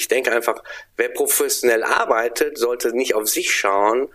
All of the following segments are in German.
ich denke einfach, wer professionell arbeitet, sollte nicht auf sich schauen.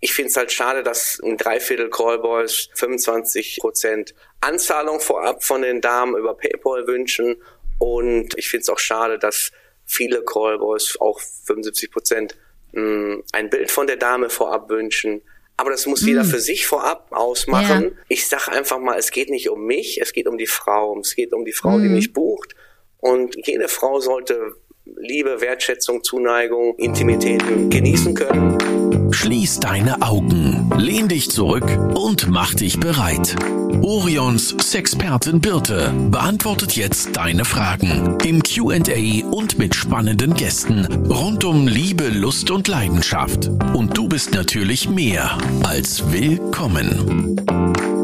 Ich finde es halt schade, dass ein Dreiviertel Callboys 25 Prozent Anzahlung vorab von den Damen über PayPal wünschen. Und ich finde es auch schade, dass viele Callboys auch 75 Prozent hm, ein Bild von der Dame vorab wünschen. Aber das muss jeder mm. für sich vorab ausmachen. Ja. Ich sage einfach mal, es geht nicht um mich, es geht um die Frau. Es geht um die Frau, mm. die mich bucht. Und jede Frau sollte Liebe, Wertschätzung, Zuneigung, Intimitäten genießen können. Schließ deine Augen, lehn dich zurück und mach dich bereit. Orions Sexpertin Birte beantwortet jetzt deine Fragen im QA und mit spannenden Gästen rund um Liebe, Lust und Leidenschaft. Und du bist natürlich mehr als willkommen.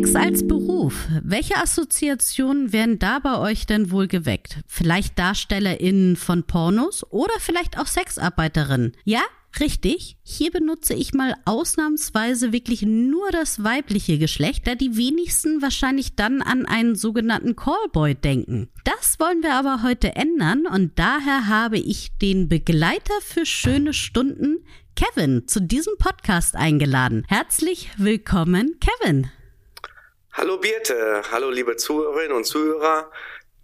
Sex als Beruf. Welche Assoziationen werden da bei euch denn wohl geweckt? Vielleicht DarstellerInnen von Pornos oder vielleicht auch Sexarbeiterinnen? Ja, Richtig, hier benutze ich mal ausnahmsweise wirklich nur das weibliche Geschlecht, da die wenigsten wahrscheinlich dann an einen sogenannten Callboy denken. Das wollen wir aber heute ändern und daher habe ich den Begleiter für schöne Stunden, Kevin, zu diesem Podcast eingeladen. Herzlich willkommen, Kevin. Hallo Birte, hallo liebe Zuhörerinnen und Zuhörer.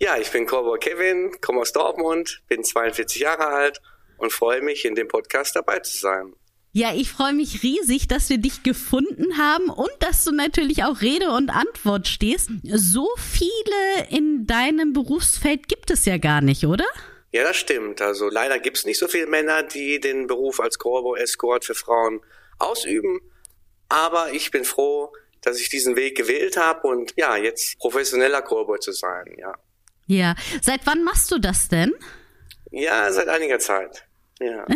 Ja, ich bin Cowboy Kevin, komme aus Dortmund, bin 42 Jahre alt und freue mich, in dem Podcast dabei zu sein. Ja, ich freue mich riesig, dass wir dich gefunden haben und dass du natürlich auch Rede und Antwort stehst. So viele in deinem Berufsfeld gibt es ja gar nicht, oder? Ja, das stimmt. Also leider gibt es nicht so viele Männer, die den Beruf als Cowboy Escort für Frauen ausüben. Aber ich bin froh, dass ich diesen Weg gewählt habe und ja, jetzt professioneller Callboy zu sein, ja. Ja, seit wann machst du das denn? Ja, seit einiger Zeit. Ja.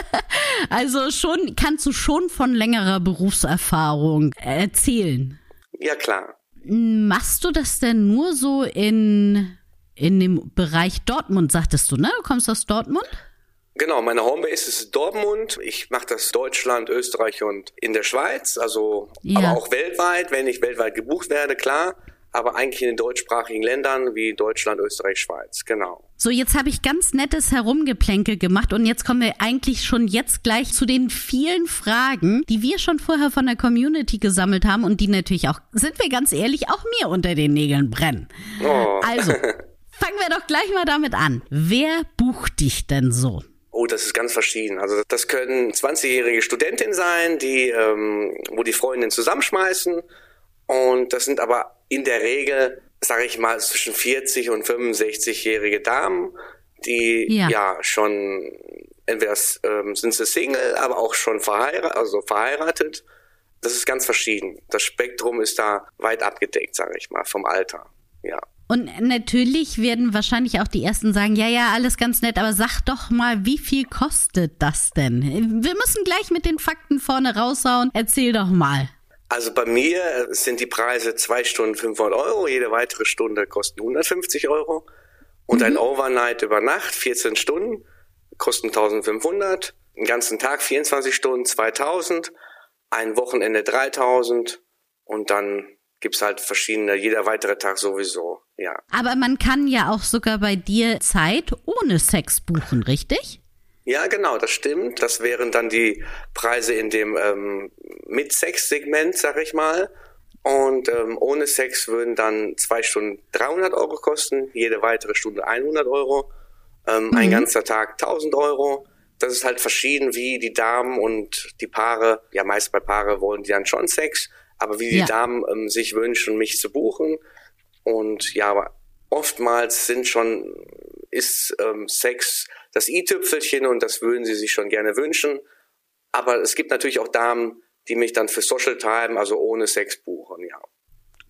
also schon kannst du schon von längerer Berufserfahrung erzählen. Ja, klar. Machst du das denn nur so in in dem Bereich Dortmund, sagtest du, ne? Du kommst aus Dortmund? Genau, meine Homebase ist Dortmund. Ich mache das Deutschland, Österreich und in der Schweiz, also ja. aber auch weltweit, wenn ich weltweit gebucht werde, klar. Aber eigentlich in den deutschsprachigen Ländern wie Deutschland, Österreich, Schweiz, genau. So, jetzt habe ich ganz nettes Herumgeplänkel gemacht und jetzt kommen wir eigentlich schon jetzt gleich zu den vielen Fragen, die wir schon vorher von der Community gesammelt haben und die natürlich auch, sind wir ganz ehrlich, auch mir unter den Nägeln brennen. Oh. Also, fangen wir doch gleich mal damit an. Wer bucht dich denn so? Oh, das ist ganz verschieden. Also das können 20-jährige Studentinnen sein, die, ähm, wo die Freundinnen zusammenschmeißen. Und das sind aber in der Regel, sage ich mal, zwischen 40 und 65-jährige Damen, die ja, ja schon entweder ähm, sind sie Single, aber auch schon verheiratet, also verheiratet. Das ist ganz verschieden. Das Spektrum ist da weit abgedeckt, sage ich mal, vom Alter. Ja. Und natürlich werden wahrscheinlich auch die ersten sagen, ja, ja, alles ganz nett, aber sag doch mal, wie viel kostet das denn? Wir müssen gleich mit den Fakten vorne raushauen. Erzähl doch mal. Also bei mir sind die Preise zwei Stunden 500 Euro, jede weitere Stunde kostet 150 Euro. Und mhm. ein Overnight über Nacht, 14 Stunden, kosten 1500. Einen ganzen Tag, 24 Stunden, 2000. Ein Wochenende 3000. Und dann gibt's halt verschiedene, jeder weitere Tag sowieso, ja. Aber man kann ja auch sogar bei dir Zeit ohne Sex buchen, richtig? Ja, genau, das stimmt. Das wären dann die Preise in dem ähm, mit Sex-Segment, sag ich mal. Und ähm, ohne Sex würden dann zwei Stunden 300 Euro kosten, jede weitere Stunde 100 Euro, ähm, mhm. ein ganzer Tag 1000 Euro. Das ist halt verschieden, wie die Damen und die Paare, ja meist bei Paare wollen die dann schon Sex, aber wie die ja. Damen ähm, sich wünschen, mich zu buchen. Und ja, aber oftmals sind schon, ist ähm, Sex das i-Tüpfelchen und das würden sie sich schon gerne wünschen. Aber es gibt natürlich auch Damen, die mich dann für Social Time, also ohne Sex buchen, ja.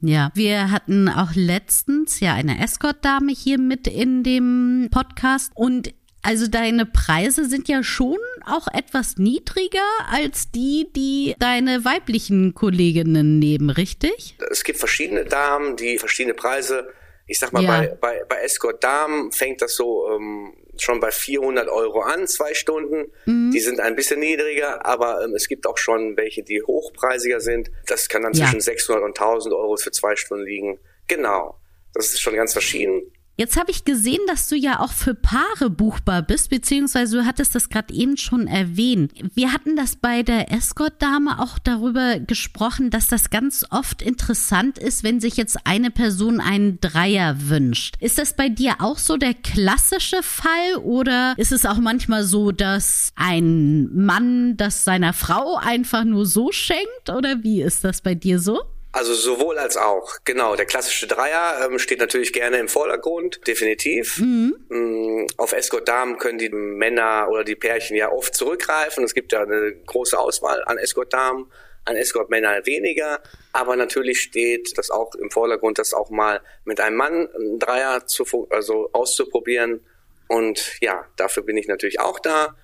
Ja, wir hatten auch letztens ja eine Escort-Dame hier mit in dem Podcast und also deine Preise sind ja schon auch etwas niedriger als die, die deine weiblichen Kolleginnen nehmen, richtig? Es gibt verschiedene Damen, die verschiedene Preise. Ich sag mal, ja. bei, bei, bei Escort Damen fängt das so ähm, schon bei 400 Euro an, zwei Stunden. Mhm. Die sind ein bisschen niedriger, aber ähm, es gibt auch schon welche, die hochpreisiger sind. Das kann dann ja. zwischen 600 und 1000 Euro für zwei Stunden liegen. Genau. Das ist schon ganz verschieden. Jetzt habe ich gesehen, dass du ja auch für Paare buchbar bist, beziehungsweise du hattest das gerade eben schon erwähnt. Wir hatten das bei der Escort-Dame auch darüber gesprochen, dass das ganz oft interessant ist, wenn sich jetzt eine Person einen Dreier wünscht. Ist das bei dir auch so der klassische Fall oder ist es auch manchmal so, dass ein Mann das seiner Frau einfach nur so schenkt oder wie ist das bei dir so? Also sowohl als auch. Genau, der klassische Dreier ähm, steht natürlich gerne im Vordergrund, definitiv. Mhm. Mm, auf Escort Damen können die Männer oder die Pärchen ja oft zurückgreifen. Es gibt ja eine große Auswahl an Escort Damen, an Escort Männer weniger. Aber natürlich steht das auch im Vordergrund, das auch mal mit einem Mann einen Dreier zu, also auszuprobieren. Und ja, dafür bin ich natürlich auch da.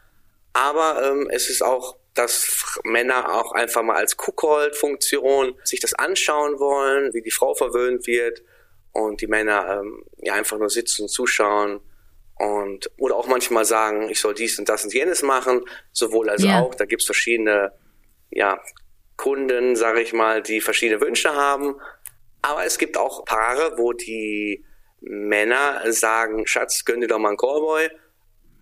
Aber ähm, es ist auch dass Männer auch einfach mal als Cookhold-Funktion sich das anschauen wollen, wie die Frau verwöhnt wird und die Männer ähm, ja einfach nur sitzen und zuschauen und oder auch manchmal sagen, ich soll dies und das und jenes machen, sowohl als yeah. auch. Da gibt's verschiedene ja, Kunden, sage ich mal, die verschiedene Wünsche haben. Aber es gibt auch Paare, wo die Männer sagen, Schatz, gönn dir doch mal einen Callboy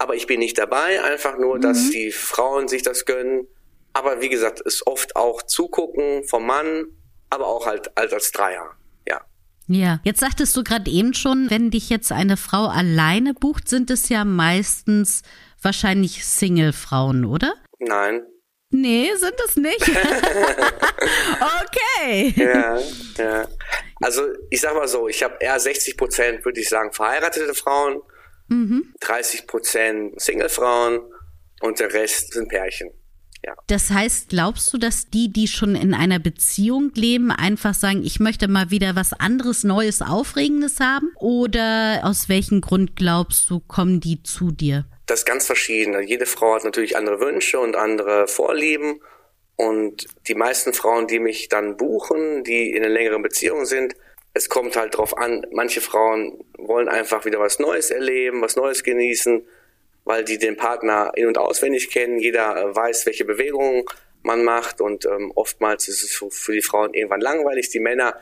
aber ich bin nicht dabei, einfach nur, dass mhm. die Frauen sich das gönnen. Aber wie gesagt, ist oft auch zugucken vom Mann, aber auch halt, halt als Dreier. Ja. Ja, jetzt sagtest du gerade eben schon, wenn dich jetzt eine Frau alleine bucht, sind es ja meistens wahrscheinlich Single-Frauen, oder? Nein. Nee, sind es nicht. okay. Ja, ja. Also ich sag mal so, ich habe eher 60 Prozent, würde ich sagen, verheiratete Frauen Mhm. 30 Prozent Singlefrauen und der Rest sind Pärchen. Ja. Das heißt, glaubst du, dass die, die schon in einer Beziehung leben, einfach sagen, ich möchte mal wieder was anderes, Neues, Aufregendes haben? Oder aus welchem Grund glaubst du, kommen die zu dir? Das ist ganz verschieden. Jede Frau hat natürlich andere Wünsche und andere Vorlieben. Und die meisten Frauen, die mich dann buchen, die in einer längeren Beziehung sind, es kommt halt drauf an, manche Frauen wollen einfach wieder was Neues erleben, was Neues genießen, weil die den Partner in- und auswendig kennen. Jeder äh, weiß, welche Bewegungen man macht und ähm, oftmals ist es für die Frauen irgendwann langweilig. Die Männer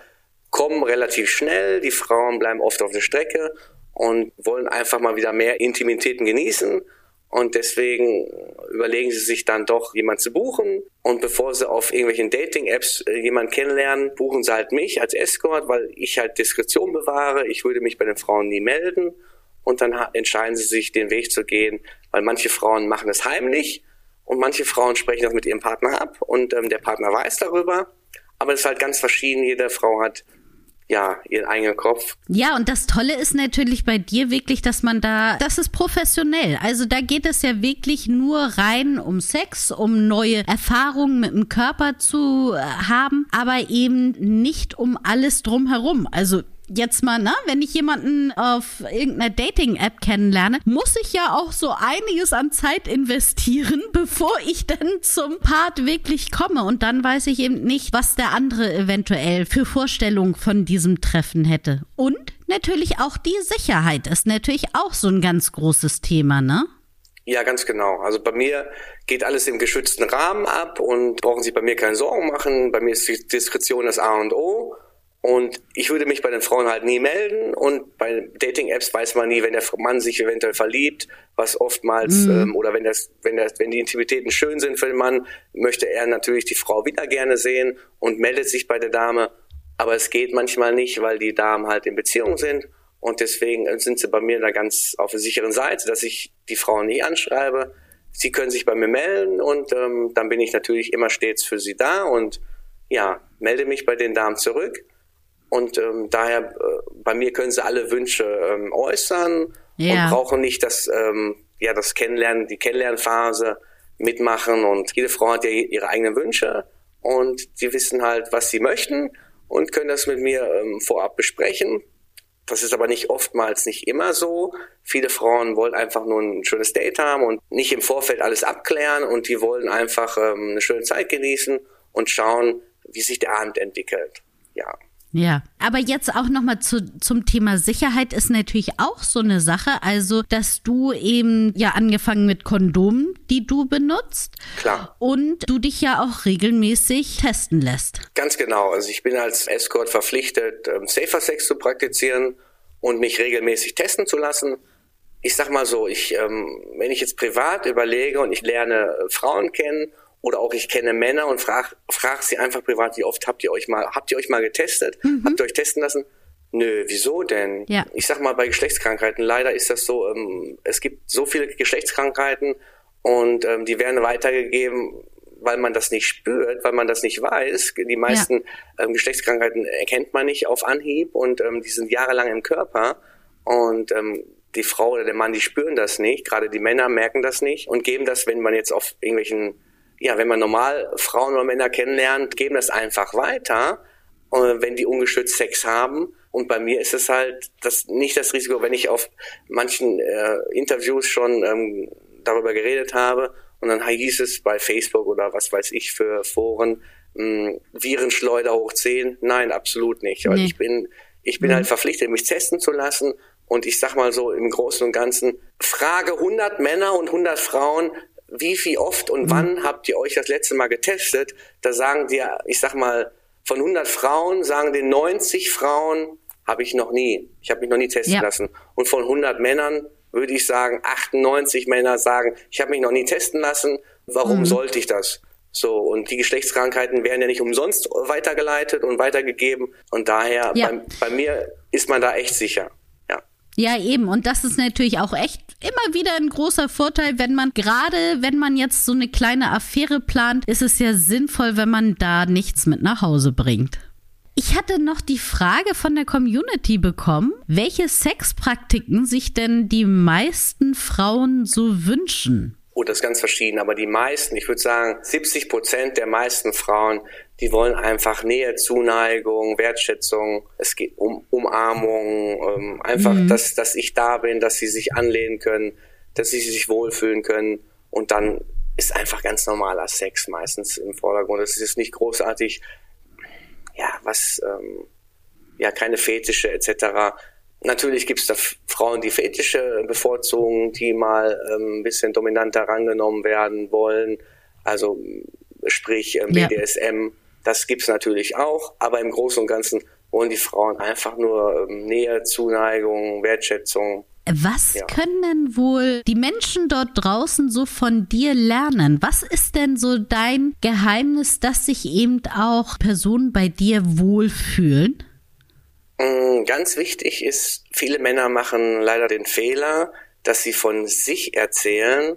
kommen relativ schnell, die Frauen bleiben oft auf der Strecke und wollen einfach mal wieder mehr Intimitäten genießen und deswegen überlegen sie sich dann doch, jemand zu buchen. Und bevor sie auf irgendwelchen Dating-Apps äh, jemanden kennenlernen, buchen sie halt mich als Escort, weil ich halt Diskretion bewahre. Ich würde mich bei den Frauen nie melden. Und dann entscheiden sie sich, den Weg zu gehen, weil manche Frauen machen es heimlich und manche Frauen sprechen das mit ihrem Partner ab und ähm, der Partner weiß darüber. Aber es ist halt ganz verschieden. Jede Frau hat ja, ihren eigenen Kopf. Ja, und das Tolle ist natürlich bei dir wirklich, dass man da, das ist professionell. Also da geht es ja wirklich nur rein um Sex, um neue Erfahrungen mit dem Körper zu äh, haben, aber eben nicht um alles drumherum. Also jetzt mal, ne, wenn ich jemanden auf irgendeiner Dating-App kennenlerne, muss ich ja auch so einiges an Zeit investieren, bevor ich dann zum Part wirklich komme. Und dann weiß ich eben nicht, was der andere eventuell für Vorstellungen von diesem Treffen hätte. Und natürlich auch die Sicherheit ist natürlich auch so ein ganz großes Thema, ne? Ja, ganz genau. Also bei mir geht alles im geschützten Rahmen ab und brauchen Sie bei mir keine Sorgen machen. Bei mir ist die Diskretion das A und O. Und ich würde mich bei den Frauen halt nie melden und bei Dating-Apps weiß man nie, wenn der Mann sich eventuell verliebt, was oftmals mhm. ähm, oder wenn das, wenn das, wenn die Intimitäten schön sind für den Mann, möchte er natürlich die Frau wieder gerne sehen und meldet sich bei der Dame. Aber es geht manchmal nicht, weil die Damen halt in Beziehung sind und deswegen sind sie bei mir da ganz auf der sicheren Seite, dass ich die Frauen nie anschreibe. Sie können sich bei mir melden und ähm, dann bin ich natürlich immer stets für sie da und ja, melde mich bei den Damen zurück und ähm, daher, äh, bei mir können sie alle Wünsche ähm, äußern ja. und brauchen nicht das, ähm, ja, das Kennenlernen, die Kennenlernphase mitmachen. Und jede Frau hat ja ihre eigenen Wünsche und die wissen halt, was sie möchten und können das mit mir ähm, vorab besprechen. Das ist aber nicht oftmals nicht immer so. Viele Frauen wollen einfach nur ein schönes Date haben und nicht im Vorfeld alles abklären und die wollen einfach ähm, eine schöne Zeit genießen und schauen, wie sich der Abend entwickelt. Ja. Ja, aber jetzt auch nochmal zu, zum Thema Sicherheit ist natürlich auch so eine Sache. Also, dass du eben ja angefangen mit Kondomen, die du benutzt. Klar. Und du dich ja auch regelmäßig testen lässt. Ganz genau. Also ich bin als Escort verpflichtet, ähm, Safer Sex zu praktizieren und mich regelmäßig testen zu lassen. Ich sag mal so, ich, ähm, wenn ich jetzt privat überlege und ich lerne äh, Frauen kennen oder auch ich kenne Männer und frag, frag sie einfach privat, wie oft habt ihr euch mal, habt ihr euch mal getestet? Mhm. Habt ihr euch testen lassen? Nö, wieso denn? Ja. Ich sag mal, bei Geschlechtskrankheiten, leider ist das so, ähm, es gibt so viele Geschlechtskrankheiten und ähm, die werden weitergegeben, weil man das nicht spürt, weil man das nicht weiß. Die meisten ja. ähm, Geschlechtskrankheiten erkennt man nicht auf Anhieb und ähm, die sind jahrelang im Körper und ähm, die Frau oder der Mann, die spüren das nicht. Gerade die Männer merken das nicht und geben das, wenn man jetzt auf irgendwelchen ja, wenn man normal Frauen oder Männer kennenlernt, geben das einfach weiter, äh, wenn die ungeschützt Sex haben. Und bei mir ist es halt das nicht das Risiko, wenn ich auf manchen äh, Interviews schon ähm, darüber geredet habe und dann hieß es bei Facebook oder was weiß ich für Foren, mh, hm, Virenschleuder hoch 10. Nein, absolut nicht. Nee. Ich bin, ich bin mhm. halt verpflichtet, mich testen zu lassen. Und ich sag mal so im Großen und Ganzen, frage 100 Männer und 100 Frauen, wie viel oft und mhm. wann habt ihr euch das letzte Mal getestet? Da sagen dir, ich sag mal, von 100 Frauen sagen den 90 Frauen, habe ich noch nie. Ich habe mich noch nie testen ja. lassen. Und von 100 Männern würde ich sagen, 98 Männer sagen, ich habe mich noch nie testen lassen. Warum mhm. sollte ich das? So, und die Geschlechtskrankheiten werden ja nicht umsonst weitergeleitet und weitergegeben. Und daher, ja. bei, bei mir ist man da echt sicher. Ja, eben. Und das ist natürlich auch echt immer wieder ein großer Vorteil, wenn man, gerade wenn man jetzt so eine kleine Affäre plant, ist es ja sinnvoll, wenn man da nichts mit nach Hause bringt. Ich hatte noch die Frage von der Community bekommen, welche Sexpraktiken sich denn die meisten Frauen so wünschen. Oh, das ist ganz verschieden, aber die meisten, ich würde sagen, 70 Prozent der meisten Frauen die wollen einfach Nähe, Zuneigung, Wertschätzung. Es geht um Umarmung, ähm, einfach, mhm. dass, dass ich da bin, dass sie sich anlehnen können, dass sie sich wohlfühlen können. Und dann ist einfach ganz normaler Sex meistens im Vordergrund. Es ist nicht großartig, ja, was, ähm, ja, keine Fetische etc. Natürlich gibt es da Frauen, die Fetische bevorzugen, die mal ähm, ein bisschen dominanter rangenommen werden wollen. Also sprich ähm, BDSM. Ja. Das gibt's natürlich auch, aber im Großen und Ganzen wollen die Frauen einfach nur ähm, Nähe, Zuneigung, Wertschätzung. Was ja. können denn wohl die Menschen dort draußen so von dir lernen? Was ist denn so dein Geheimnis, dass sich eben auch Personen bei dir wohlfühlen? Mm, ganz wichtig ist, viele Männer machen leider den Fehler, dass sie von sich erzählen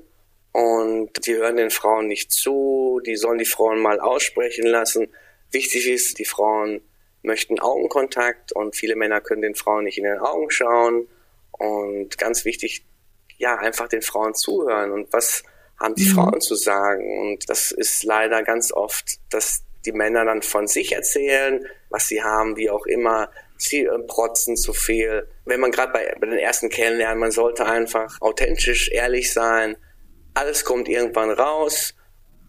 und die hören den Frauen nicht zu, die sollen die Frauen mal aussprechen lassen. Wichtig ist, die Frauen möchten Augenkontakt und viele Männer können den Frauen nicht in den Augen schauen. Und ganz wichtig, ja, einfach den Frauen zuhören und was haben die mhm. Frauen zu sagen. Und das ist leider ganz oft, dass die Männer dann von sich erzählen, was sie haben, wie auch immer. Sie äh, protzen zu viel. Wenn man gerade bei, bei den ersten kennenlernen, man sollte einfach authentisch, ehrlich sein alles kommt irgendwann raus.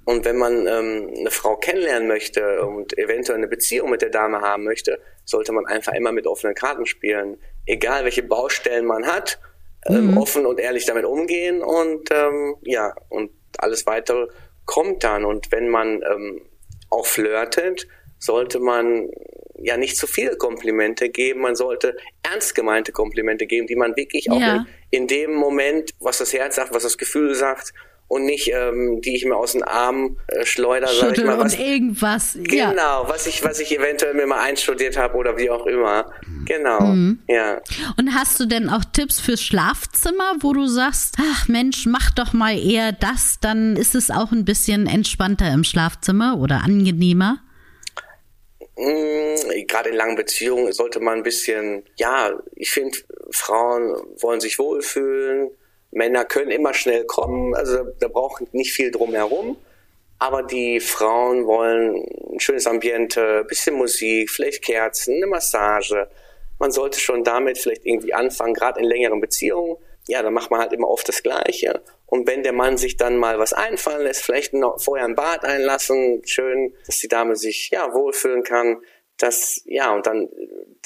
Und wenn man ähm, eine Frau kennenlernen möchte und eventuell eine Beziehung mit der Dame haben möchte, sollte man einfach immer mit offenen Karten spielen. Egal welche Baustellen man hat, ähm, mhm. offen und ehrlich damit umgehen und ähm, ja, und alles weitere kommt dann. Und wenn man ähm, auch flirtet, sollte man ja nicht zu viele Komplimente geben. Man sollte ernst gemeinte Komplimente geben, die man wirklich auch ja. in, in, dem Moment, was das Herz sagt, was das Gefühl sagt, und nicht ähm, die ich mir aus den Armen äh, schleuder, sag ich mal. Was, und irgendwas. Genau, ja. was ich, was ich eventuell mir mal einstudiert habe oder wie auch immer. Genau. Mhm. Ja. Und hast du denn auch Tipps fürs Schlafzimmer, wo du sagst, ach Mensch, mach doch mal eher das, dann ist es auch ein bisschen entspannter im Schlafzimmer oder angenehmer? Hm, gerade in langen Beziehungen sollte man ein bisschen, ja, ich finde, Frauen wollen sich wohlfühlen, Männer können immer schnell kommen, also da braucht nicht viel drumherum. Aber die Frauen wollen ein schönes Ambiente, bisschen Musik, vielleicht Kerzen, eine Massage. Man sollte schon damit vielleicht irgendwie anfangen, gerade in längeren Beziehungen. Ja, da macht man halt immer oft das Gleiche. Und wenn der Mann sich dann mal was einfallen lässt, vielleicht noch vorher ein Bad einlassen, schön, dass die Dame sich ja wohlfühlen kann, Das, ja, und dann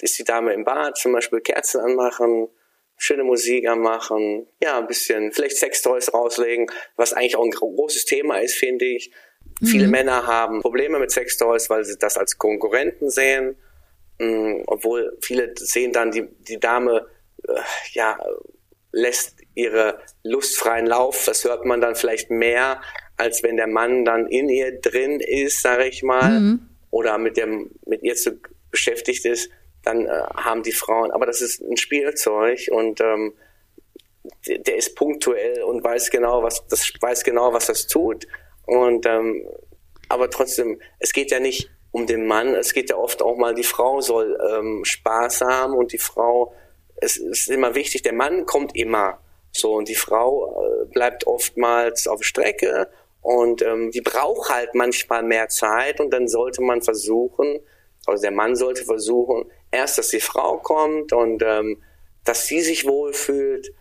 ist die Dame im Bad, zum Beispiel Kerzen anmachen, schöne Musik anmachen, ja, ein bisschen, vielleicht Sextoys rauslegen, was eigentlich auch ein großes Thema ist, finde ich. Mhm. Viele Männer haben Probleme mit Sextoys, weil sie das als Konkurrenten sehen, mhm, obwohl viele sehen dann die, die Dame, äh, ja, lässt ihre lustfreien Lauf, das hört man dann vielleicht mehr, als wenn der Mann dann in ihr drin ist, sage ich mal, mhm. oder mit dem mit ihr zu beschäftigt ist, dann äh, haben die Frauen, aber das ist ein Spielzeug und ähm, der, der ist punktuell und weiß genau, was das weiß genau, was das tut. Und ähm, aber trotzdem, es geht ja nicht um den Mann, es geht ja oft auch mal, die Frau soll ähm, Spaß haben und die Frau, es ist immer wichtig, der Mann kommt immer so und die Frau äh, bleibt oftmals auf Strecke und ähm, die braucht halt manchmal mehr Zeit und dann sollte man versuchen, also der Mann sollte versuchen, erst, dass die Frau kommt und ähm, dass sie sich wohlfühlt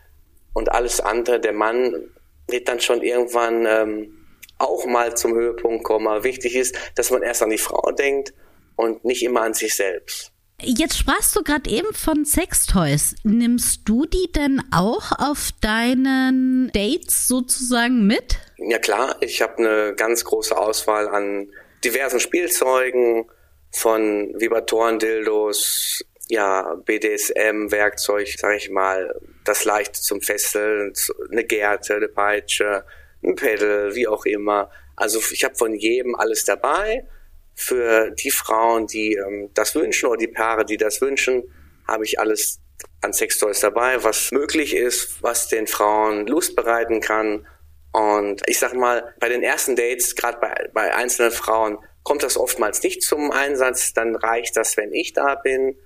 und alles andere, der Mann wird dann schon irgendwann ähm, auch mal zum Höhepunkt kommen. Aber wichtig ist, dass man erst an die Frau denkt und nicht immer an sich selbst. Jetzt sprachst du gerade eben von Sextoys. Nimmst du die denn auch auf deinen Dates sozusagen mit? Ja klar, ich habe eine ganz große Auswahl an diversen Spielzeugen, von Vibratoren, Dildos, ja, BDSM, Werkzeug, sag ich mal, das Leichte zum Fesseln, eine Gerte, eine Peitsche, ein Pedal, wie auch immer. Also ich habe von jedem alles dabei. Für die Frauen, die ähm, das wünschen oder die Paare, die das wünschen, habe ich alles an Sextoys dabei, was möglich ist, was den Frauen Lust bereiten kann. Und ich sag mal, bei den ersten Dates, gerade bei, bei einzelnen Frauen, kommt das oftmals nicht zum Einsatz, dann reicht das, wenn ich da bin.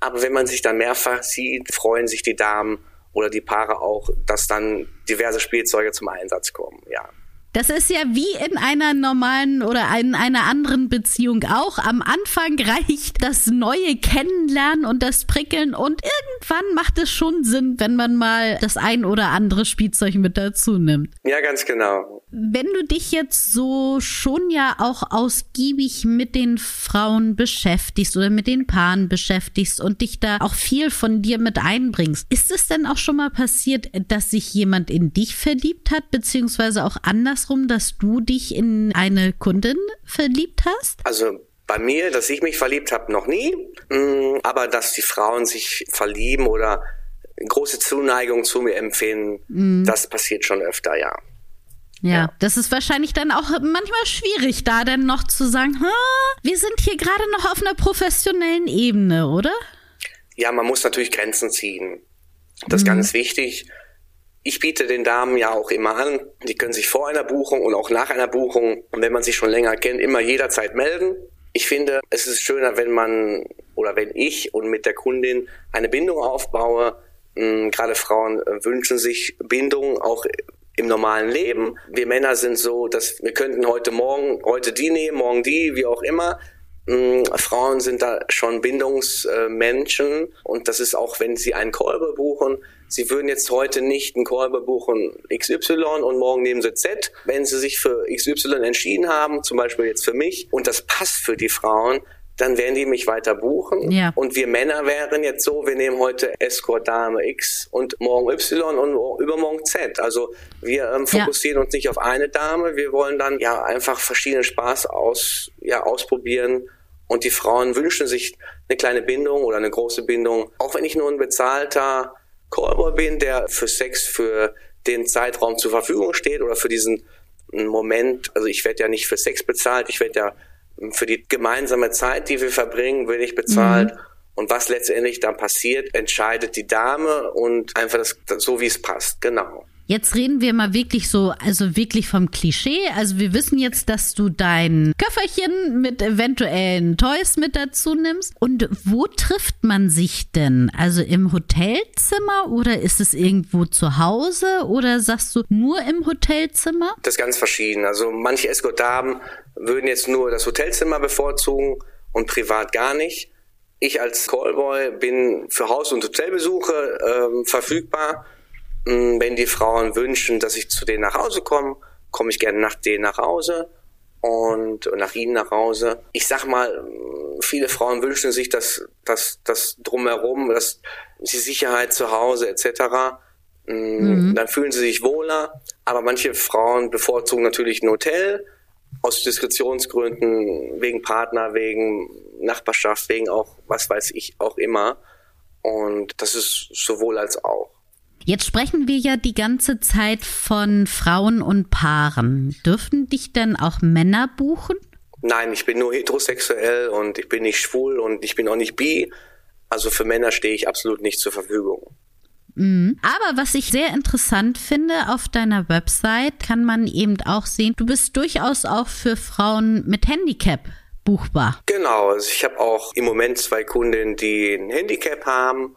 Aber wenn man sich dann mehrfach sieht, freuen sich die Damen oder die Paare auch, dass dann diverse Spielzeuge zum Einsatz kommen, ja. Das ist ja wie in einer normalen oder in einer anderen Beziehung auch. Am Anfang reicht das neue Kennenlernen und das Prickeln und irgendwann macht es schon Sinn, wenn man mal das ein oder andere Spielzeug mit dazu nimmt. Ja, ganz genau. Wenn du dich jetzt so schon ja auch ausgiebig mit den Frauen beschäftigst oder mit den Paaren beschäftigst und dich da auch viel von dir mit einbringst, ist es denn auch schon mal passiert, dass sich jemand in dich verliebt hat, beziehungsweise auch anders andersrum, dass du dich in eine Kundin verliebt hast? Also bei mir, dass ich mich verliebt habe, noch nie. Mm, aber dass die Frauen sich verlieben oder große Zuneigung zu mir empfinden, mhm. das passiert schon öfter, ja. Ja, ja, das ist wahrscheinlich dann auch manchmal schwierig, da dann noch zu sagen, wir sind hier gerade noch auf einer professionellen Ebene, oder? Ja, man muss natürlich Grenzen ziehen. Das ist mhm. ganz wichtig ich biete den Damen ja auch immer an, die können sich vor einer Buchung und auch nach einer Buchung, wenn man sich schon länger kennt, immer jederzeit melden. Ich finde, es ist schöner, wenn man oder wenn ich und mit der Kundin eine Bindung aufbaue. Hm, gerade Frauen äh, wünschen sich Bindung auch im normalen Leben. Wir Männer sind so, dass wir könnten heute Morgen, heute die nehmen, morgen die, wie auch immer. Hm, Frauen sind da schon Bindungsmenschen und das ist auch, wenn sie einen Kolbe buchen, Sie würden jetzt heute nicht einen Käufer buchen XY und morgen nehmen Sie Z. Wenn Sie sich für XY entschieden haben, zum Beispiel jetzt für mich, und das passt für die Frauen, dann werden die mich weiter buchen. Ja. Und wir Männer wären jetzt so, wir nehmen heute Escort Dame X und morgen Y und übermorgen Z. Also wir ähm, fokussieren ja. uns nicht auf eine Dame, wir wollen dann ja einfach verschiedene Spaß aus, ja, ausprobieren. Und die Frauen wünschen sich eine kleine Bindung oder eine große Bindung. Auch wenn ich nur ein bezahlter Callboy bin, der für Sex für den Zeitraum zur Verfügung steht oder für diesen Moment, also ich werde ja nicht für Sex bezahlt, ich werde ja für die gemeinsame Zeit, die wir verbringen, werde ich bezahlt. Mhm. Und was letztendlich dann passiert, entscheidet die Dame und einfach das, so, wie es passt. Genau. Jetzt reden wir mal wirklich so, also wirklich vom Klischee. Also wir wissen jetzt, dass du dein Köfferchen mit eventuellen Toys mit dazu nimmst. Und wo trifft man sich denn? Also im Hotelzimmer oder ist es irgendwo zu Hause oder sagst du nur im Hotelzimmer? Das ist ganz verschieden. Also manche Escortaben würden jetzt nur das Hotelzimmer bevorzugen und privat gar nicht. Ich als Callboy bin für Haus- und Hotelbesuche ähm, verfügbar wenn die Frauen wünschen, dass ich zu denen nach Hause komme, komme ich gerne nach denen nach Hause. und nach ihnen nach Hause. Ich sag mal, viele Frauen wünschen sich das, das, das drumherum, das, die Sicherheit zu Hause etc. Mm, mhm. Dann fühlen sie sich wohler. Aber manche Frauen bevorzugen natürlich ein Hotel aus Diskretionsgründen, wegen Partner, wegen Nachbarschaft, wegen auch, was weiß ich, auch immer. Und das ist sowohl als auch. Jetzt sprechen wir ja die ganze Zeit von Frauen und Paaren. Dürften dich denn auch Männer buchen? Nein, ich bin nur heterosexuell und ich bin nicht schwul und ich bin auch nicht bi. Also für Männer stehe ich absolut nicht zur Verfügung. Mhm. Aber was ich sehr interessant finde, auf deiner Website kann man eben auch sehen, du bist durchaus auch für Frauen mit Handicap buchbar. Genau, also ich habe auch im Moment zwei Kundinnen, die ein Handicap haben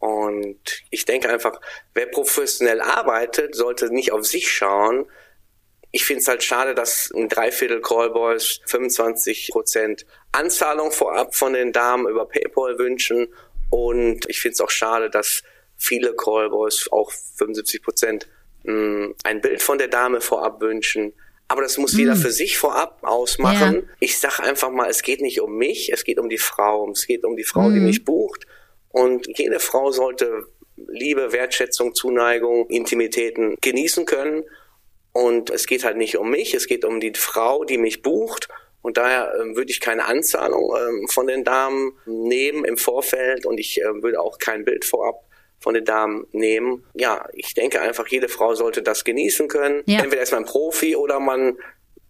und ich denke einfach, wer professionell arbeitet, sollte nicht auf sich schauen. Ich finde es halt schade, dass ein Dreiviertel Callboys 25 Prozent Anzahlung vorab von den Damen über PayPal wünschen. Und ich finde es auch schade, dass viele Callboys auch 75 Prozent hm, ein Bild von der Dame vorab wünschen. Aber das muss jeder mm. für sich vorab ausmachen. Ja. Ich sage einfach mal, es geht nicht um mich, es geht um die Frau. Es geht um die Frau, mm. die mich bucht. Und jede Frau sollte Liebe, Wertschätzung, Zuneigung, Intimitäten genießen können. Und es geht halt nicht um mich, es geht um die Frau, die mich bucht. Und daher äh, würde ich keine Anzahlung äh, von den Damen nehmen im Vorfeld und ich äh, würde auch kein Bild vorab von den Damen nehmen. Ja, ich denke einfach, jede Frau sollte das genießen können. Ja. Entweder ist man Profi oder man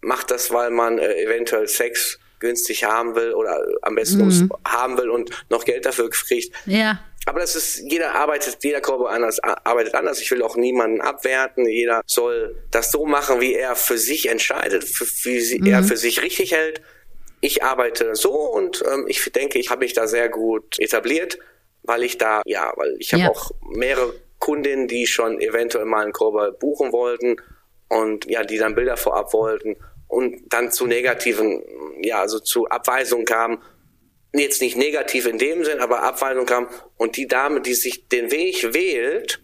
macht das, weil man äh, eventuell Sex günstig haben will oder am besten mhm. haben will und noch Geld dafür kriegt. Ja. Aber das ist, jeder arbeitet, jeder Körper anders, arbeitet anders. Ich will auch niemanden abwerten. Jeder soll das so machen, wie er für sich entscheidet, wie mhm. er für sich richtig hält. Ich arbeite so und ähm, ich denke, ich habe mich da sehr gut etabliert, weil ich da, ja, weil ich habe ja. auch mehrere Kundinnen, die schon eventuell mal einen Körper buchen wollten und ja, die dann Bilder vorab wollten und dann zu negativen, ja, also zu Abweisungen kam. Jetzt nicht negativ in dem Sinn, aber Abweisung kam. Und die Dame, die sich den Weg wählt,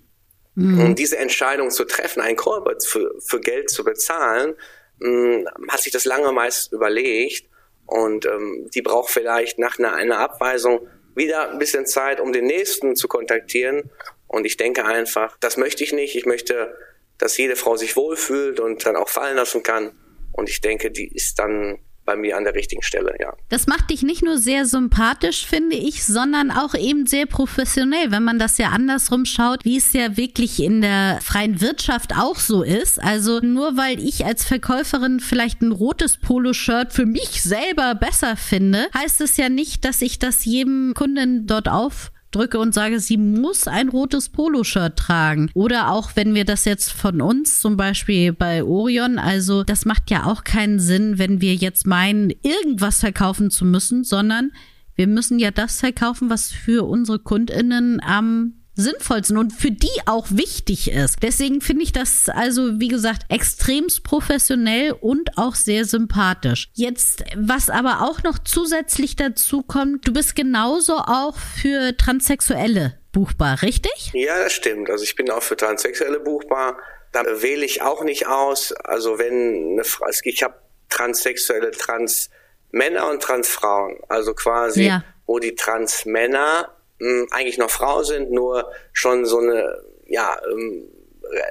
mhm. um diese Entscheidung zu treffen, einen Callbot für, für Geld zu bezahlen, mh, hm, hat sich das lange meist überlegt. Und ähm, die braucht vielleicht nach einer, einer Abweisung wieder ein bisschen Zeit, um den nächsten zu kontaktieren. Und ich denke einfach, das möchte ich nicht. Ich möchte, dass jede Frau sich wohlfühlt und dann auch fallen lassen kann. Und ich denke, die ist dann bei mir an der richtigen Stelle, ja. Das macht dich nicht nur sehr sympathisch, finde ich, sondern auch eben sehr professionell, wenn man das ja andersrum schaut, wie es ja wirklich in der freien Wirtschaft auch so ist. Also nur weil ich als Verkäuferin vielleicht ein rotes Poloshirt für mich selber besser finde, heißt es ja nicht, dass ich das jedem Kunden dort auf drücke und sage, sie muss ein rotes Poloshirt tragen. Oder auch wenn wir das jetzt von uns zum Beispiel bei Orion, also das macht ja auch keinen Sinn, wenn wir jetzt meinen, irgendwas verkaufen zu müssen, sondern wir müssen ja das verkaufen, was für unsere KundInnen am sinnvollsten und für die auch wichtig ist. Deswegen finde ich das also, wie gesagt, extremst professionell und auch sehr sympathisch. Jetzt, was aber auch noch zusätzlich dazu kommt, du bist genauso auch für Transsexuelle buchbar, richtig? Ja, das stimmt. Also ich bin auch für Transsexuelle buchbar. Da wähle ich auch nicht aus. Also wenn eine Frau, ich habe Transsexuelle, Transmänner und Transfrauen. Also quasi, ja. wo die Transmänner mh, eigentlich noch Frau sind, nur schon so eine, ja, ähm,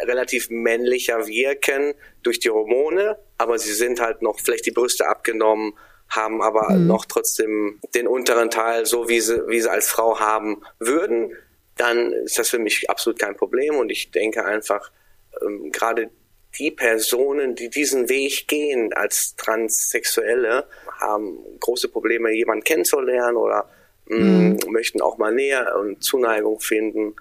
relativ männlicher wirken durch die Hormone, aber sie sind halt noch vielleicht die Brüste abgenommen, haben aber mhm. noch trotzdem den unteren Teil so, wie sie, wie sie als Frau haben würden, dann ist das für mich absolut kein Problem und ich denke einfach, ähm, gerade die Personen, die diesen Weg gehen als Transsexuelle, haben große Probleme, jemanden kennenzulernen oder mhm. möchten auch mal Nähe und Zuneigung finden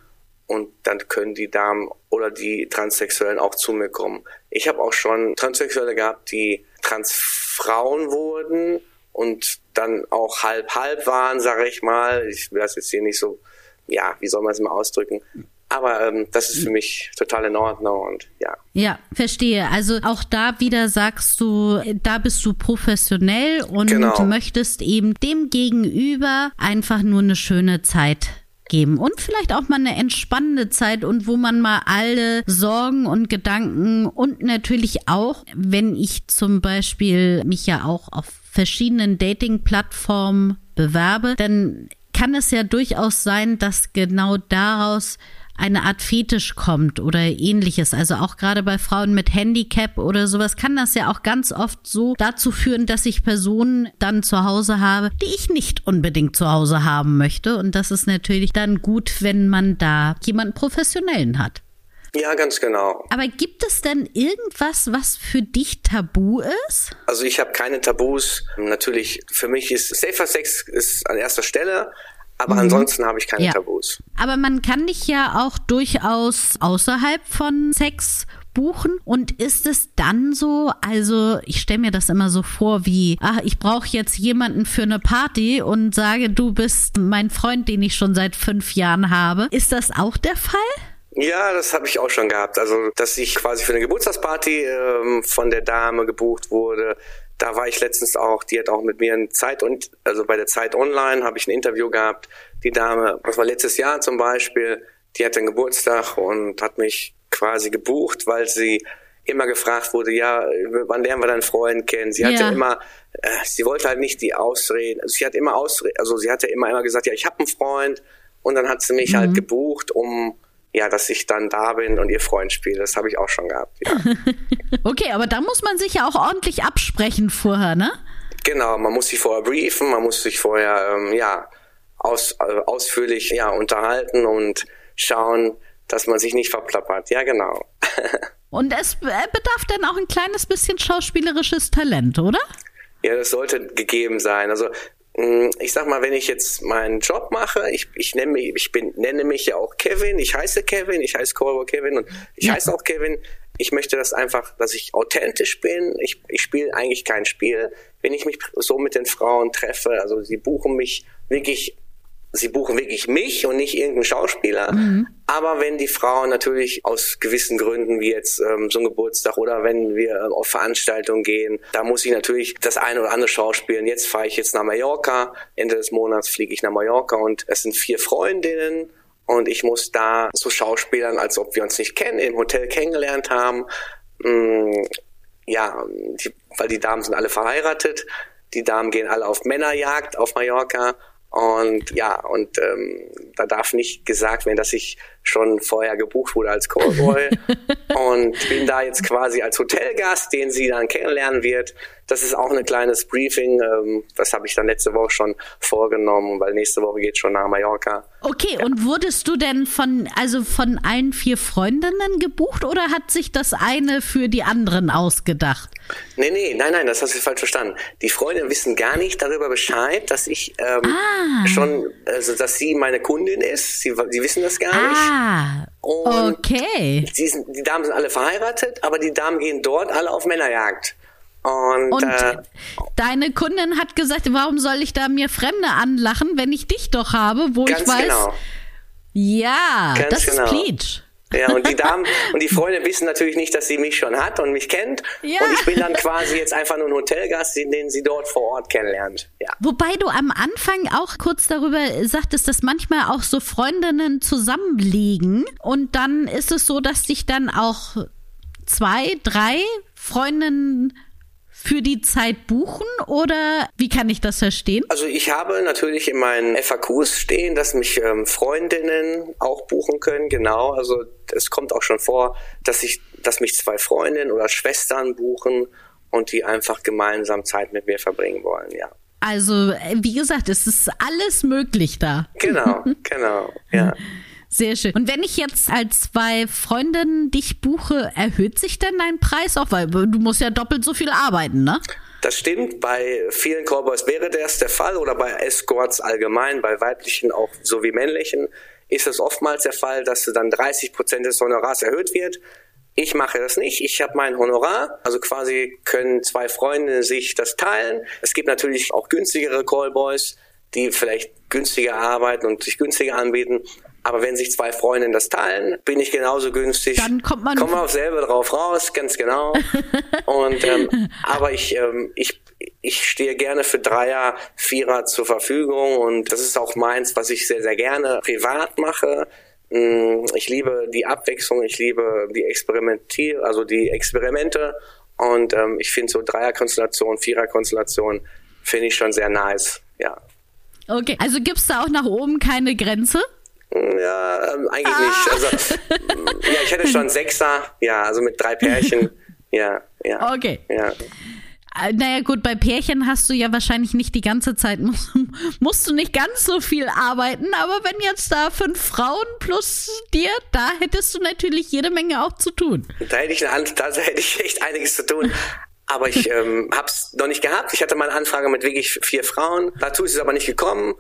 und dann können die Damen oder die Transsexuellen auch zu mir kommen. Ich habe auch schon Transsexuelle gehabt, die Transfrauen wurden und dann auch halb halb waren, sage ich mal. Ich will das jetzt hier nicht so, ja, wie soll man es mal ausdrücken? Aber ähm, das ist für mich total in Ordnung und ja. Ja, verstehe. Also auch da wieder sagst du, da bist du professionell und genau. möchtest eben dem Gegenüber einfach nur eine schöne Zeit geben und vielleicht auch mal eine entspannende Zeit und wo man mal alle Sorgen und Gedanken und natürlich auch, wenn ich zum Beispiel mich ja auch auf verschiedenen Dating-Plattformen bewerbe, dann kann es ja durchaus sein, dass genau daraus eine Art Fetisch kommt oder ähnliches. Also auch gerade bei Frauen mit Handicap oder sowas kann das ja auch ganz oft so dazu führen, dass ich Personen dann zu Hause habe, die ich nicht unbedingt zu Hause haben möchte. Und das ist natürlich dann gut, wenn man da jemanden professionellen hat. Ja, ganz genau. Aber gibt es denn irgendwas, was für dich tabu ist? Also ich habe keine Tabus. Natürlich, für mich ist Safer Sex ist an erster Stelle, aber mhm. ansonsten habe ich keine ja. Tabus. Aber man kann dich ja auch durchaus außerhalb von Sex buchen und ist es dann so, also ich stelle mir das immer so vor wie, ach, ich brauche jetzt jemanden für eine Party und sage, du bist mein Freund, den ich schon seit fünf Jahren habe. Ist das auch der Fall? Ja, das habe ich auch schon gehabt. Also, dass ich quasi für eine Geburtstagsparty ähm, von der Dame gebucht wurde, da war ich letztens auch, die hat auch mit mir ein Zeit und also bei der Zeit Online habe ich ein Interview gehabt. Die Dame, das war letztes Jahr zum Beispiel, die hatte einen Geburtstag und hat mich quasi gebucht, weil sie immer gefragt wurde, ja, wann lernen wir deinen Freund kennen? Sie hatte ja. immer, äh, sie wollte halt nicht die Ausreden, also sie hat immer Ausreden, also sie hatte immer immer gesagt, ja, ich habe einen Freund und dann hat sie mich mhm. halt gebucht, um ja, dass ich dann da bin und ihr Freund spiele. Das habe ich auch schon gehabt, ja. okay, aber da muss man sich ja auch ordentlich absprechen vorher, ne? Genau, man muss sich vorher briefen, man muss sich vorher, ähm, ja, aus, äh, ausführlich, ja, unterhalten und schauen, dass man sich nicht verplappert. Ja, genau. und es bedarf dann auch ein kleines bisschen schauspielerisches Talent, oder? Ja, das sollte gegeben sein. Also ich sag mal, wenn ich jetzt meinen Job mache, ich, ich nenne mich, ich bin, nenne mich ja auch Kevin, ich heiße Kevin, ich heiße Callboy Kevin und ich ja. heiße auch Kevin. Ich möchte das einfach, dass ich authentisch bin. Ich, ich spiele eigentlich kein Spiel. Wenn ich mich so mit den Frauen treffe, also sie buchen mich wirklich sie buchen wirklich mich und nicht irgendeinen Schauspieler. Mhm. Aber wenn die Frauen natürlich aus gewissen Gründen, wie jetzt ähm, so ein Geburtstag oder wenn wir ähm, auf Veranstaltungen gehen, da muss ich natürlich das eine oder andere schauspielen. Jetzt fahre ich jetzt nach Mallorca, Ende des Monats fliege ich nach Mallorca und es sind vier Freundinnen und ich muss da so schauspielern, als ob wir uns nicht kennen, im Hotel kennengelernt haben. Mm, ja, die, weil die Damen sind alle verheiratet. Die Damen gehen alle auf Männerjagd auf Mallorca und ja, und ähm, da darf nicht gesagt werden, dass ich schon vorher gebucht wurde als Callboy und bin da jetzt quasi als Hotelgast, den sie dann kennenlernen wird. Das ist auch ein kleines Briefing. Ähm, das habe ich dann letzte Woche schon vorgenommen, weil nächste Woche geht schon nach Mallorca. Okay, ja. und wurdest du denn von, also von allen vier Freundinnen gebucht oder hat sich das eine für die anderen ausgedacht? Nee, nee, nein, nein, das hast du falsch verstanden. Die Freundinnen wissen gar nicht darüber Bescheid, dass ich ähm, ah. schon, also dass sie meine Kundin ist. Sie, sie wissen das gar ah. nicht. Ah, okay. Die, sind, die Damen sind alle verheiratet, aber die Damen gehen dort alle auf Männerjagd. Und, und äh, deine Kundin hat gesagt, warum soll ich da mir Fremde anlachen, wenn ich dich doch habe, wo ich weiß. Genau. Ja, ganz das genau. ist Pleach. Ja, und die Damen und die Freunde wissen natürlich nicht, dass sie mich schon hat und mich kennt. Ja. Und ich bin dann quasi jetzt einfach nur ein Hotelgast, den sie dort vor Ort kennenlernt. Ja. Wobei du am Anfang auch kurz darüber sagtest, dass manchmal auch so Freundinnen zusammenliegen und dann ist es so, dass dich dann auch zwei, drei Freundinnen für die Zeit buchen oder wie kann ich das verstehen? Also ich habe natürlich in meinen FAQs stehen, dass mich ähm, Freundinnen auch buchen können, genau. Also es kommt auch schon vor, dass ich, dass mich zwei Freundinnen oder Schwestern buchen und die einfach gemeinsam Zeit mit mir verbringen wollen, ja. Also, äh, wie gesagt, es ist alles möglich da. Genau, genau, ja. Sehr schön. Und wenn ich jetzt als zwei Freundinnen dich buche, erhöht sich denn dein Preis auch? Weil du musst ja doppelt so viel arbeiten, ne? Das stimmt. Bei vielen Cowboys wäre das der Fall oder bei Escorts allgemein, bei weiblichen auch sowie männlichen, ist es oftmals der Fall, dass dann 30 Prozent des Honorars erhöht wird. Ich mache das nicht. Ich habe mein Honorar. Also quasi können zwei Freunde sich das teilen. Es gibt natürlich auch günstigere Callboys, die vielleicht günstiger arbeiten und sich günstiger anbieten. Aber wenn sich zwei Freundinnen das teilen, bin ich genauso günstig. Dann kommt man. Kommen wir auf selber drauf raus, ganz genau. Und ähm, aber ich, ähm, ich, ich stehe gerne für Dreier, Vierer zur Verfügung und das ist auch meins, was ich sehr, sehr gerne privat mache. Mm, ich liebe die Abwechslung, ich liebe die Experimentier, also die Experimente und ähm, ich finde so Dreierkonstellation, Viererkonstellation finde ich schon sehr nice, ja. Okay, also gibt es da auch nach oben keine Grenze? Ja, ähm, eigentlich ah. nicht. Also, ja, ich hätte schon Sechser, ja, also mit drei Pärchen, ja, ja. Okay. Ja. Äh, naja, gut, bei Pärchen hast du ja wahrscheinlich nicht die ganze Zeit, musst, musst du nicht ganz so viel arbeiten, aber wenn jetzt da fünf Frauen plus dir, da hättest du natürlich jede Menge auch zu tun. Da hätte ich, eine, da hätte ich echt einiges zu tun. Aber ich ähm, habe es noch nicht gehabt. Ich hatte mal eine Anfrage mit wirklich vier Frauen. Dazu ist es aber nicht gekommen.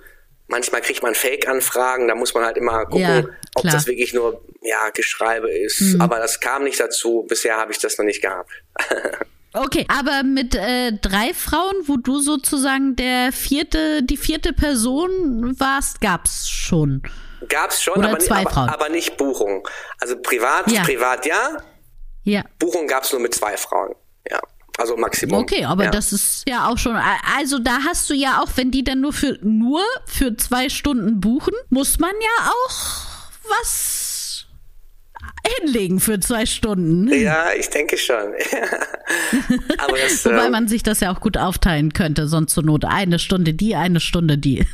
Manchmal kriegt man Fake-Anfragen, da muss man halt immer gucken, ja, ob das wirklich nur ja, Geschreibe ist. Mhm. Aber das kam nicht dazu. Bisher habe ich das noch nicht gehabt. Okay, aber mit äh, drei Frauen, wo du sozusagen der vierte, die vierte Person warst, gab's schon. Gab's schon, Oder aber, zwei aber, Frauen. aber nicht Buchung. Also privat, ja. privat ja. Ja. Buchung gab's nur mit zwei Frauen. Ja. Also Maximum. Okay, aber ja. das ist ja auch schon. Also da hast du ja auch, wenn die dann nur für nur für zwei Stunden buchen, muss man ja auch was hinlegen für zwei Stunden. Ja, ich denke schon. Aber das, Wobei ähm, man sich das ja auch gut aufteilen könnte, sonst zur Not eine Stunde die, eine Stunde die.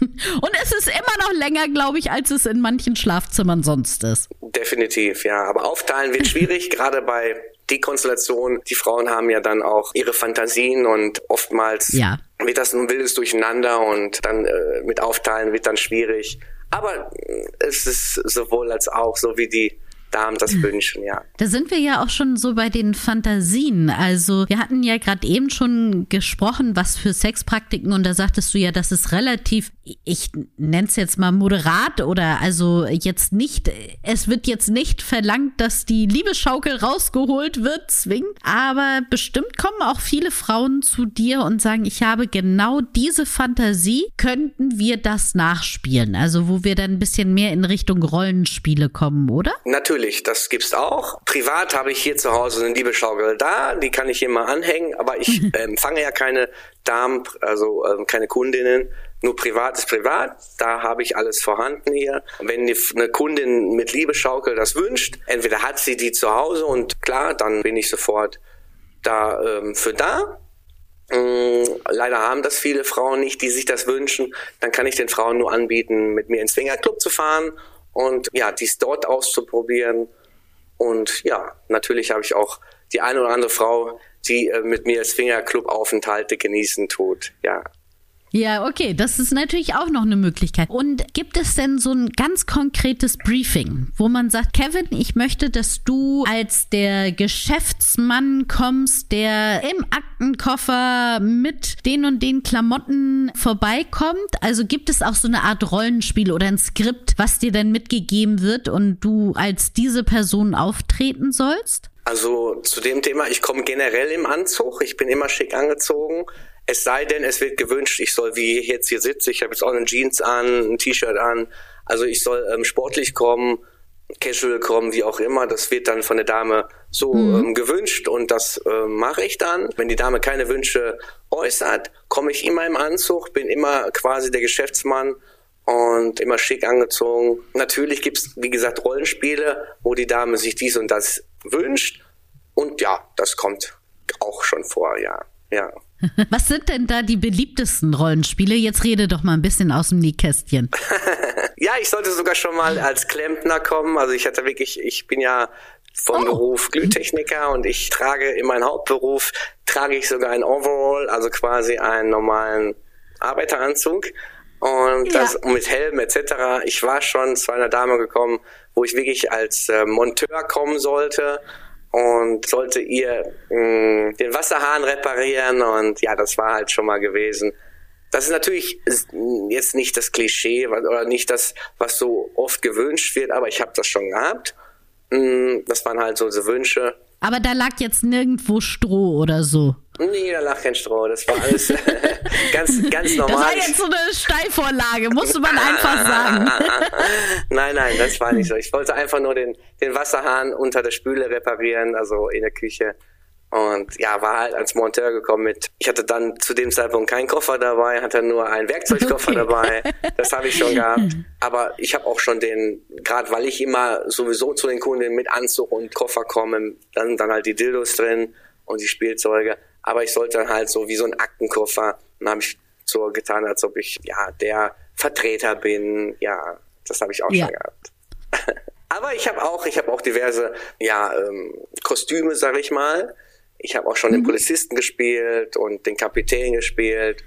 Und es ist immer noch länger, glaube ich, als es in manchen Schlafzimmern sonst ist. Definitiv, ja. Aber aufteilen wird schwierig, gerade bei die Konstellation, die Frauen haben ja dann auch ihre Fantasien und oftmals ja. wird das ein wildes Durcheinander und dann äh, mit Aufteilen wird dann schwierig. Aber äh, es ist sowohl als auch, so wie die Damen das wünschen, ja. Da sind wir ja auch schon so bei den Fantasien. Also wir hatten ja gerade eben schon gesprochen, was für Sexpraktiken und da sagtest du ja, das ist relativ, ich nenne es jetzt mal moderat oder also jetzt nicht, es wird jetzt nicht verlangt, dass die Liebeschaukel rausgeholt wird, zwingend, aber bestimmt kommen auch viele Frauen zu dir und sagen, ich habe genau diese Fantasie, könnten wir das nachspielen? Also wo wir dann ein bisschen mehr in Richtung Rollenspiele kommen, oder? Natürlich natürlich, das gibt's auch. Privat habe ich hier zu Hause eine Liebeschaukel da, die kann ich hier mal anhängen, aber ich empfange ähm, ja keine Damen, also ähm, keine Kundinnen. Nur privat ist privat, da habe ich alles vorhanden hier. Wenn eine Kundin mit Liebeschaukel das wünscht, entweder hat sie die zu Hause und klar, dann bin ich sofort da ähm, für da. Ähm, leider haben das viele Frauen nicht, die sich das wünschen. Dann kann ich den Frauen nur anbieten, mit mir ins Swingerclub zu fahren und ja, dies dort auszuprobieren. Und ja, natürlich habe ich auch die eine oder andere Frau, die äh, mit mir Swingerclub-Aufenthalte genießen tut. Ja. Ja, okay, das ist natürlich auch noch eine Möglichkeit. Und gibt es denn so ein ganz konkretes Briefing, wo man sagt, Kevin, ich möchte, dass du als der Geschäftsmann kommst, der im Aktenkoffer mit den und den Klamotten vorbeikommt? Also gibt es auch so eine Art Rollenspiel oder ein Skript, was dir dann mitgegeben wird und du als diese Person auftreten sollst? Also zu dem Thema, ich komme generell im Anzug, ich bin immer schick angezogen. Es sei denn, es wird gewünscht, ich soll, wie ich jetzt hier sitze, ich habe jetzt auch eine Jeans an, ein T-Shirt an, also ich soll ähm, sportlich kommen, casual kommen, wie auch immer. Das wird dann von der Dame so mhm. ähm, gewünscht und das äh, mache ich dann. Wenn die Dame keine Wünsche äußert, komme ich immer im Anzug, bin immer quasi der Geschäftsmann und immer schick angezogen. Natürlich gibt's wie gesagt, Rollenspiele, wo die Dame sich dies und das wünscht. Und ja, das kommt auch schon vor, ja. Ja. Was sind denn da die beliebtesten Rollenspiele? Jetzt rede doch mal ein bisschen aus dem Nähkästchen. ja, ich sollte sogar schon mal als Klempner kommen. Also ich hatte wirklich, ich bin ja vom oh. Beruf Glühtechniker und ich trage in meinem Hauptberuf trage ich sogar ein Overall, also quasi einen normalen Arbeiteranzug und das ja. mit Helm etc. Ich war schon zu einer Dame gekommen, wo ich wirklich als äh, Monteur kommen sollte und sollte ihr mh, mm, den Wasserhahn reparieren und ja, das war halt schon mal gewesen. Das ist natürlich jetzt nicht das Klischee oder nicht das, was so oft gewünscht wird, aber ich habe das schon gehabt. Mm, das waren halt so, so Wünsche. Aber da lag jetzt nirgendwo Stroh oder so. Nee, da lag kein Stroh. Das war alles ganz, ganz normal. Das war jetzt so eine Steilvorlage, musste man einfach sagen. nein, nein, das war nicht so. Ich wollte einfach nur den, den Wasserhahn unter der Spüle reparieren, also in der Küche. Und ja, war halt als Monteur gekommen mit, ich hatte dann zu dem Zeitpunkt keinen Koffer dabei, hatte nur einen Werkzeugkoffer okay. dabei. Das habe ich schon gehabt. Aber ich habe auch schon den, gerade weil ich immer sowieso zu den Kunden mit Anzug und Koffer komme, dann sind dann halt die Dildos drin und die Spielzeuge. Aber ich sollte dann halt so wie so ein Aktenkoffer, dann habe ich so getan, als ob ich ja der Vertreter bin. Ja, das habe ich auch ja. schon gehabt. Aber ich habe auch, ich habe auch diverse ja ähm, Kostüme, sag ich mal. Ich habe auch schon mhm. den Polizisten gespielt und den Kapitän gespielt.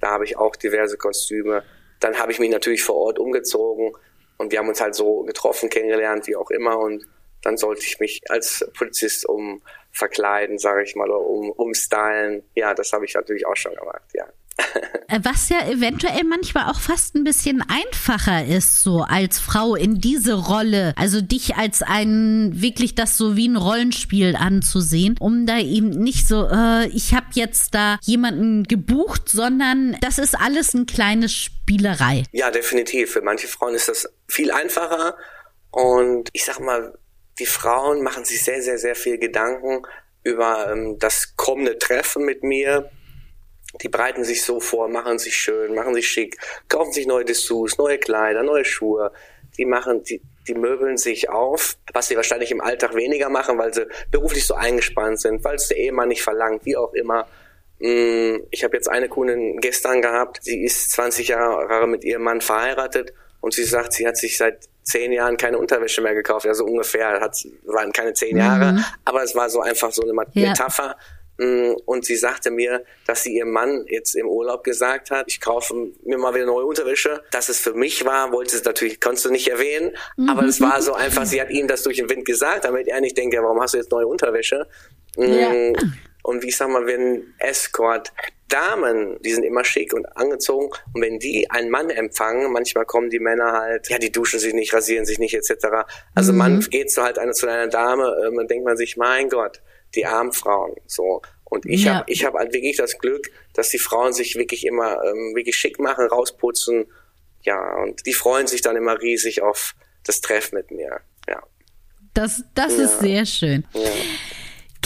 Da habe ich auch diverse Kostüme. Dann habe ich mich natürlich vor Ort umgezogen und wir haben uns halt so getroffen, kennengelernt, wie auch immer. Und dann sollte ich mich als Polizist um verkleiden, sage ich mal, oder um umstylen. Ja, das habe ich natürlich auch schon gemacht, ja. Äh, was ja eventuell manchmal auch fast ein bisschen einfacher ist, so als Frau in diese Rolle, also dich als ein wirklich das so wie ein Rollenspiel anzusehen, um da eben nicht so, äh, ich habe jetzt da jemanden gebucht, sondern das ist alles ein kleines Spielerei. Ja, definitiv. Für manche Frauen ist das viel einfacher und ich sag mal, die Frauen machen sich sehr, sehr, sehr viel Gedanken über ähm, das kommende Treffen mit mir die bereiten sich so vor, machen sich schön, machen sich schick, kaufen sich neue Dessous, neue Kleider, neue Schuhe. Die machen, die, die möbeln sich auf, was sie wahrscheinlich im Alltag weniger machen, weil sie beruflich so eingespannt sind, weil es der Ehemann nicht verlangt, wie auch immer. Mm, ich habe jetzt eine Kundin gestern gehabt, sie ist 20 Jahre mit ihrem Mann verheiratet und sie sagt, sie hat sich seit zehn Jahren keine Unterwäsche mehr gekauft, also ungefähr, hat, waren keine zehn Jahre, mhm. aber es war so einfach so eine Metapher. Ja und sie sagte mir, dass sie ihrem Mann jetzt im Urlaub gesagt hat, ich kaufe mir mal wieder neue Unterwäsche. Dass es für mich war, wollte sie natürlich, konntest du nicht erwähnen. Mhm. Aber es war so einfach, sie hat ihm das durch den Wind gesagt, damit er nicht denkt, ja, warum hast du jetzt neue Unterwäsche? Mm, ja. Und wie ich sag mal, wenn Escort Damen, die sind immer schick und angezogen und wenn die einen Mann empfangen, manchmal kommen die Männer halt, ja, die duschen sich nicht, rasieren sich nicht etc. Also mhm. man geht so halt eine, zu einer Dame, äh, man denkt man sich, mein Gott, die armen Frauen. So. Und ich ja. habe ich hab halt wirklich das Glück, dass die Frauen sich wirklich immer ähm, wirklich schick machen, rausputzen. Ja, und die freuen sich dann immer riesig auf das Treffen mit mir. Ja. Das, das ja. ist sehr schön. Ja.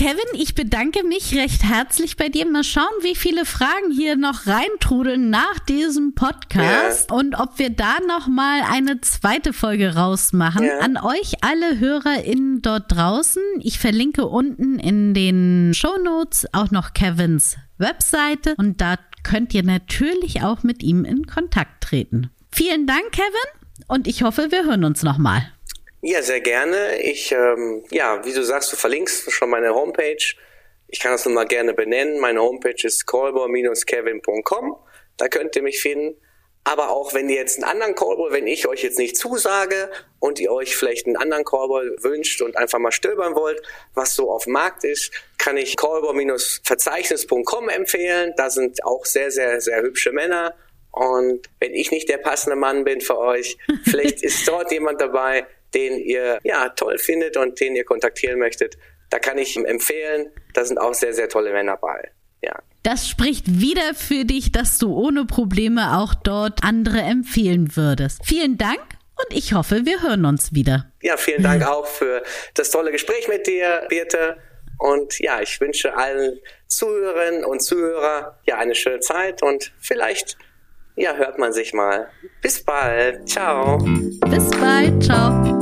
Kevin, ich bedanke mich recht herzlich bei dir. Mal schauen, wie viele Fragen hier noch reintrudeln nach diesem Podcast ja. und ob wir da noch mal eine zweite Folge rausmachen. Ja. An euch alle HörerInnen dort draußen. Ich verlinke unten in den Show Notes auch noch Kevins Webseite und da könnt ihr natürlich auch mit ihm in Kontakt treten. Vielen Dank, Kevin, und ich hoffe, wir hören uns noch mal. Ja, sehr gerne. Ich, ähm, ja, wie du sagst, du verlinkst schon meine Homepage. Ich kann das nochmal gerne benennen. Meine Homepage ist callboy-kevin.com. Da könnt ihr mich finden. Aber auch wenn ihr jetzt einen anderen Callboy, wenn ich euch jetzt nicht zusage und ihr euch vielleicht einen anderen Callboy wünscht und einfach mal stöbern wollt, was so auf dem Markt ist, kann ich callboy-verzeichnis.com empfehlen. Da sind auch sehr, sehr, sehr hübsche Männer. Und wenn ich nicht der passende Mann bin für euch, vielleicht ist dort jemand dabei, den ihr ja toll findet und den ihr kontaktieren möchtet, da kann ich empfehlen, da sind auch sehr, sehr tolle Männer bei. Ja. Das spricht wieder für dich, dass du ohne Probleme auch dort andere empfehlen würdest. Vielen Dank und ich hoffe, wir hören uns wieder. Ja, vielen Dank auch für das tolle Gespräch mit dir, Birte. Und ja, ich wünsche allen Zuhörerinnen und Zuhörer ja eine schöne Zeit und vielleicht ja, hört man sich mal. Bis bald. Ciao. Bis bald. Ciao.